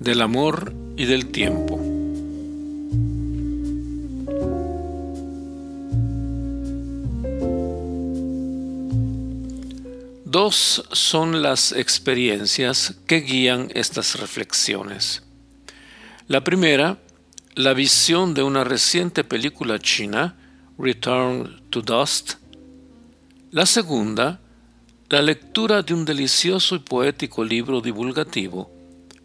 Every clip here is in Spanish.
del amor y del tiempo. Dos son las experiencias que guían estas reflexiones. La primera, la visión de una reciente película china, Return to Dust. La segunda, la lectura de un delicioso y poético libro divulgativo,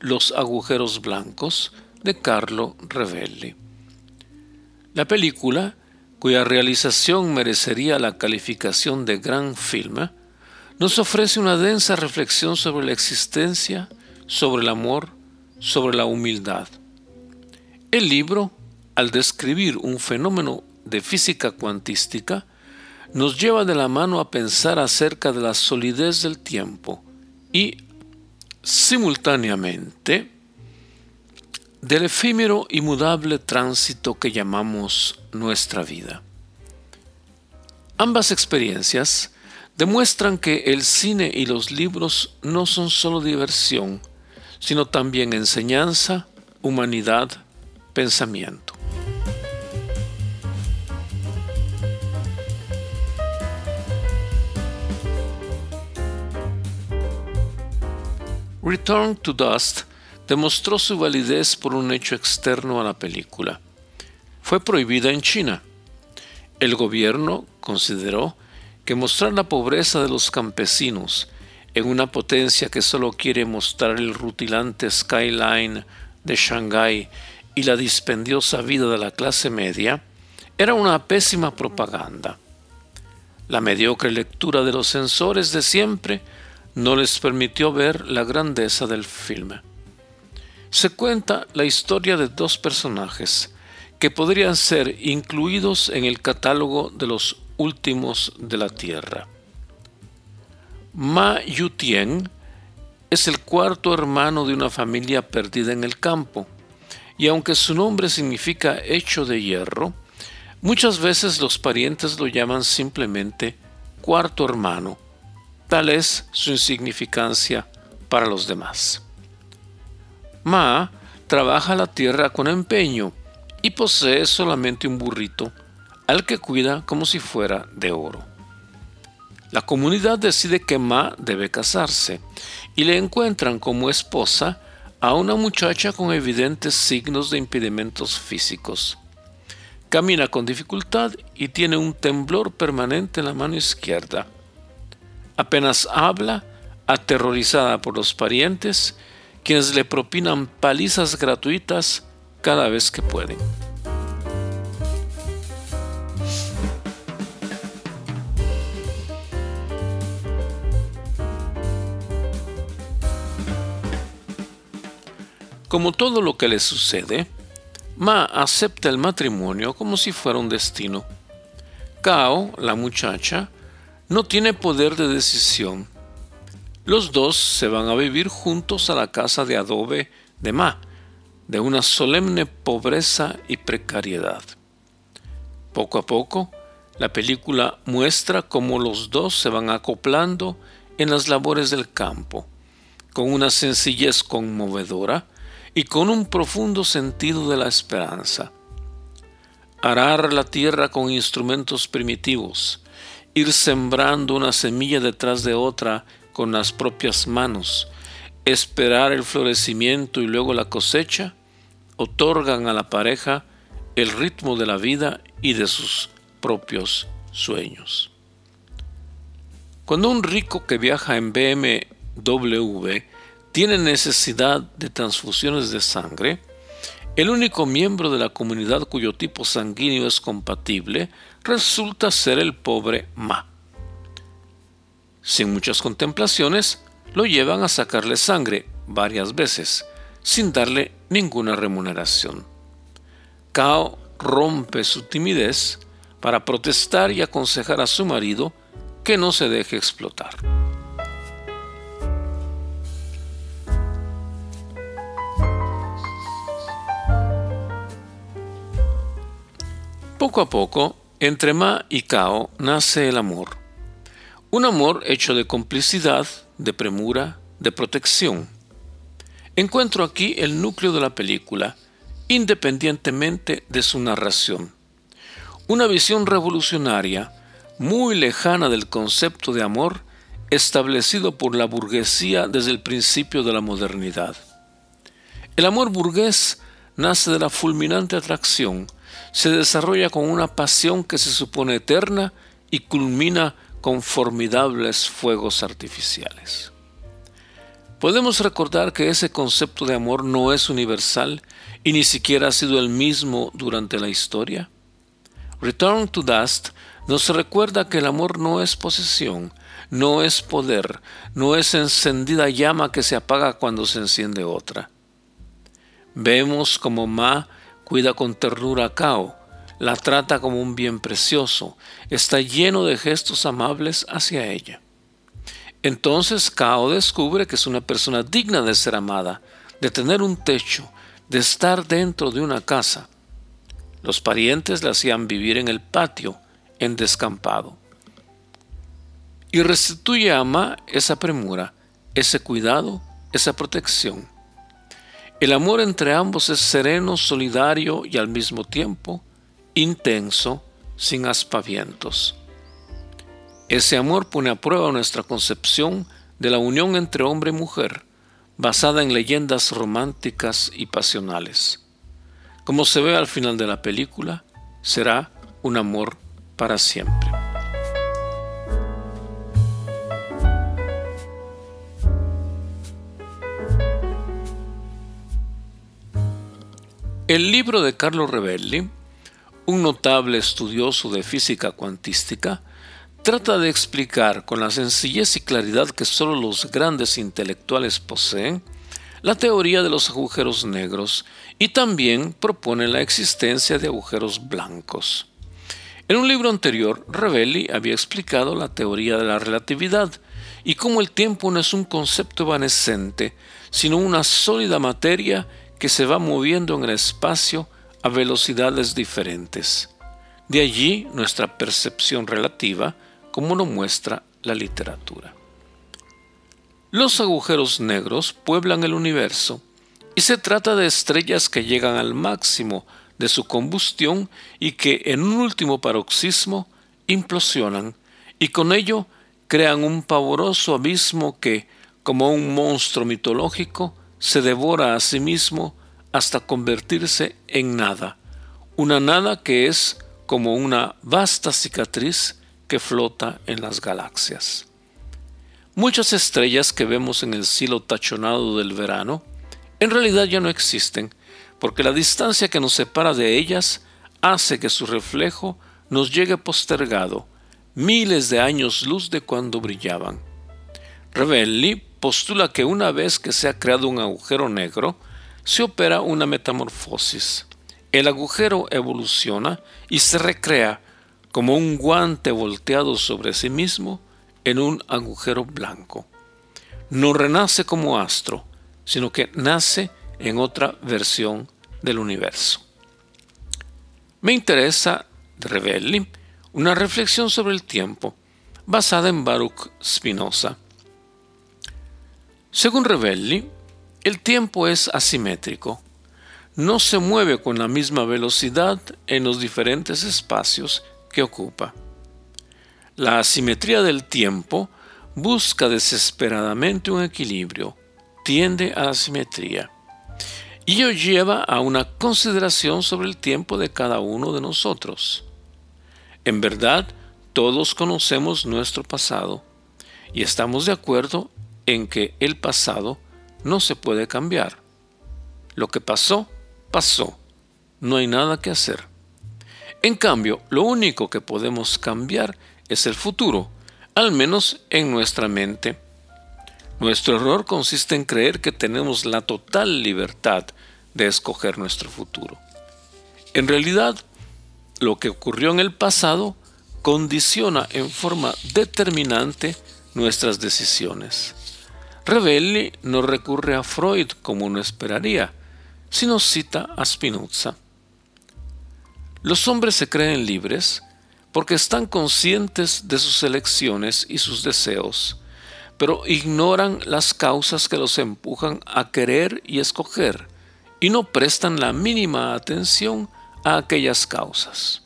Los agujeros blancos, de Carlo Revelli. La película, cuya realización merecería la calificación de gran filme, nos ofrece una densa reflexión sobre la existencia, sobre el amor, sobre la humildad. El libro, al describir un fenómeno de física cuantística, nos lleva de la mano a pensar acerca de la solidez del tiempo y, simultáneamente, del efímero y mudable tránsito que llamamos nuestra vida. Ambas experiencias demuestran que el cine y los libros no son solo diversión, sino también enseñanza, humanidad, pensamiento. Return to Dust demostró su validez por un hecho externo a la película. Fue prohibida en China. El gobierno consideró que mostrar la pobreza de los campesinos en una potencia que solo quiere mostrar el rutilante skyline de Shanghái y la dispendiosa vida de la clase media era una pésima propaganda. La mediocre lectura de los censores de siempre no les permitió ver la grandeza del filme. Se cuenta la historia de dos personajes que podrían ser incluidos en el catálogo de los últimos de la Tierra. Ma Yutien es el cuarto hermano de una familia perdida en el campo, y aunque su nombre significa hecho de hierro, muchas veces los parientes lo llaman simplemente cuarto hermano Tal es su insignificancia para los demás. Ma trabaja la tierra con empeño y posee solamente un burrito al que cuida como si fuera de oro. La comunidad decide que Ma debe casarse y le encuentran como esposa a una muchacha con evidentes signos de impedimentos físicos. Camina con dificultad y tiene un temblor permanente en la mano izquierda Apenas habla, aterrorizada por los parientes, quienes le propinan palizas gratuitas cada vez que pueden. Como todo lo que le sucede, Ma acepta el matrimonio como si fuera un destino. Kao, la muchacha, no tiene poder de decisión. Los dos se van a vivir juntos a la casa de adobe de Ma, de una solemne pobreza y precariedad. Poco a poco, la película muestra cómo los dos se van acoplando en las labores del campo, con una sencillez conmovedora y con un profundo sentido de la esperanza. Arar la tierra con instrumentos primitivos, ir sembrando una semilla detrás de otra con las propias manos, esperar el florecimiento y luego la cosecha, otorgan a la pareja el ritmo de la vida y de sus propios sueños. Cuando un rico que viaja en BMW tiene necesidad de transfusiones de sangre, el único miembro de la comunidad cuyo tipo sanguíneo es compatible resulta ser el pobre Ma. Sin muchas contemplaciones, lo llevan a sacarle sangre varias veces, sin darle ninguna remuneración. Cao rompe su timidez para protestar y aconsejar a su marido que no se deje explotar. Poco a poco, entre Ma y Cao nace el amor. Un amor hecho de complicidad, de premura, de protección. Encuentro aquí el núcleo de la película, independientemente de su narración. Una visión revolucionaria, muy lejana del concepto de amor establecido por la burguesía desde el principio de la modernidad. El amor burgués nace de la fulminante atracción, se desarrolla con una pasión que se supone eterna y culmina con formidables fuegos artificiales. Podemos recordar que ese concepto de amor no es universal y ni siquiera ha sido el mismo durante la historia. Return to Dust nos recuerda que el amor no es posesión, no es poder, no es encendida llama que se apaga cuando se enciende otra. Vemos como Ma cuida con ternura a Kao, la trata como un bien precioso, está lleno de gestos amables hacia ella. Entonces Kao descubre que es una persona digna de ser amada, de tener un techo, de estar dentro de una casa. Los parientes le hacían vivir en el patio, en descampado. Y restituye a Ma esa premura, ese cuidado, esa protección. El amor entre ambos es sereno, solidario y al mismo tiempo intenso, sin aspavientos. Ese amor pone a prueba nuestra concepción de la unión entre hombre y mujer, basada en leyendas románticas y pasionales. Como se ve al final de la película, será un amor para siempre. El libro de Carlo Rebelli, un notable estudioso de física cuantística, trata de explicar con la sencillez y claridad que solo los grandes intelectuales poseen la teoría de los agujeros negros y también propone la existencia de agujeros blancos. En un libro anterior, Rebelli había explicado la teoría de la relatividad y cómo el tiempo no es un concepto evanescente, sino una sólida materia que se va moviendo en el espacio a velocidades diferentes. De allí nuestra percepción relativa, como lo muestra la literatura. Los agujeros negros pueblan el universo y se trata de estrellas que llegan al máximo de su combustión y que en un último paroxismo implosionan y con ello crean un pavoroso abismo que, como un monstruo mitológico, se devora a sí mismo hasta convertirse en nada, una nada que es como una vasta cicatriz que flota en las galaxias. Muchas estrellas que vemos en el cielo tachonado del verano en realidad ya no existen, porque la distancia que nos separa de ellas hace que su reflejo nos llegue postergado, miles de años luz de cuando brillaban. Revelli postula que una vez que se ha creado un agujero negro, se opera una metamorfosis. El agujero evoluciona y se recrea como un guante volteado sobre sí mismo en un agujero blanco. No renace como astro, sino que nace en otra versión del universo. Me interesa de Revelli una reflexión sobre el tiempo basada en Baruch Spinoza. Según Revelli, el tiempo es asimétrico. No se mueve con la misma velocidad en los diferentes espacios que ocupa. La asimetría del tiempo busca desesperadamente un equilibrio, tiende a la simetría. Y ello lleva a una consideración sobre el tiempo de cada uno de nosotros. En verdad, todos conocemos nuestro pasado y estamos de acuerdo en que el pasado no se puede cambiar. Lo que pasó, pasó. No hay nada que hacer. En cambio, lo único que podemos cambiar es el futuro, al menos en nuestra mente. Nuestro error consiste en creer que tenemos la total libertad de escoger nuestro futuro. En realidad, lo que ocurrió en el pasado condiciona en forma determinante nuestras decisiones. Revelli no recurre a Freud como uno esperaría, sino cita a Spinoza. Los hombres se creen libres porque están conscientes de sus elecciones y sus deseos, pero ignoran las causas que los empujan a querer y escoger, y no prestan la mínima atención a aquellas causas.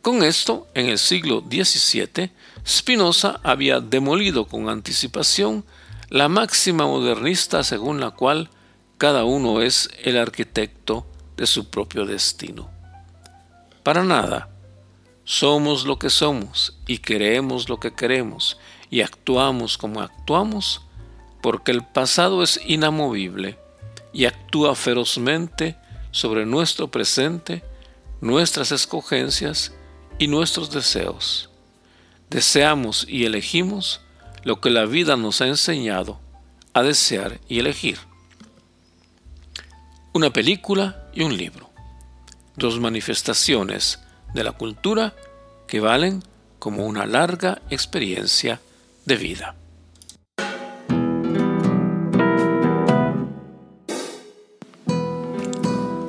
Con esto, en el siglo XVII, Spinoza había demolido con anticipación la máxima modernista según la cual cada uno es el arquitecto de su propio destino. Para nada. Somos lo que somos y queremos lo que queremos y actuamos como actuamos porque el pasado es inamovible y actúa ferozmente sobre nuestro presente, nuestras escogencias y nuestros deseos. Deseamos y elegimos lo que la vida nos ha enseñado a desear y elegir. Una película y un libro. Dos manifestaciones de la cultura que valen como una larga experiencia de vida.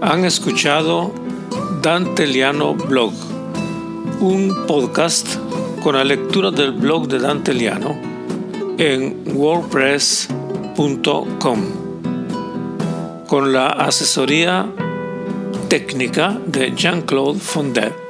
Han escuchado Dante Liano Blog, un podcast con la lectura del blog de Dante Liano en wordpress.com, con la asesoría técnica de Jean-Claude Fondet.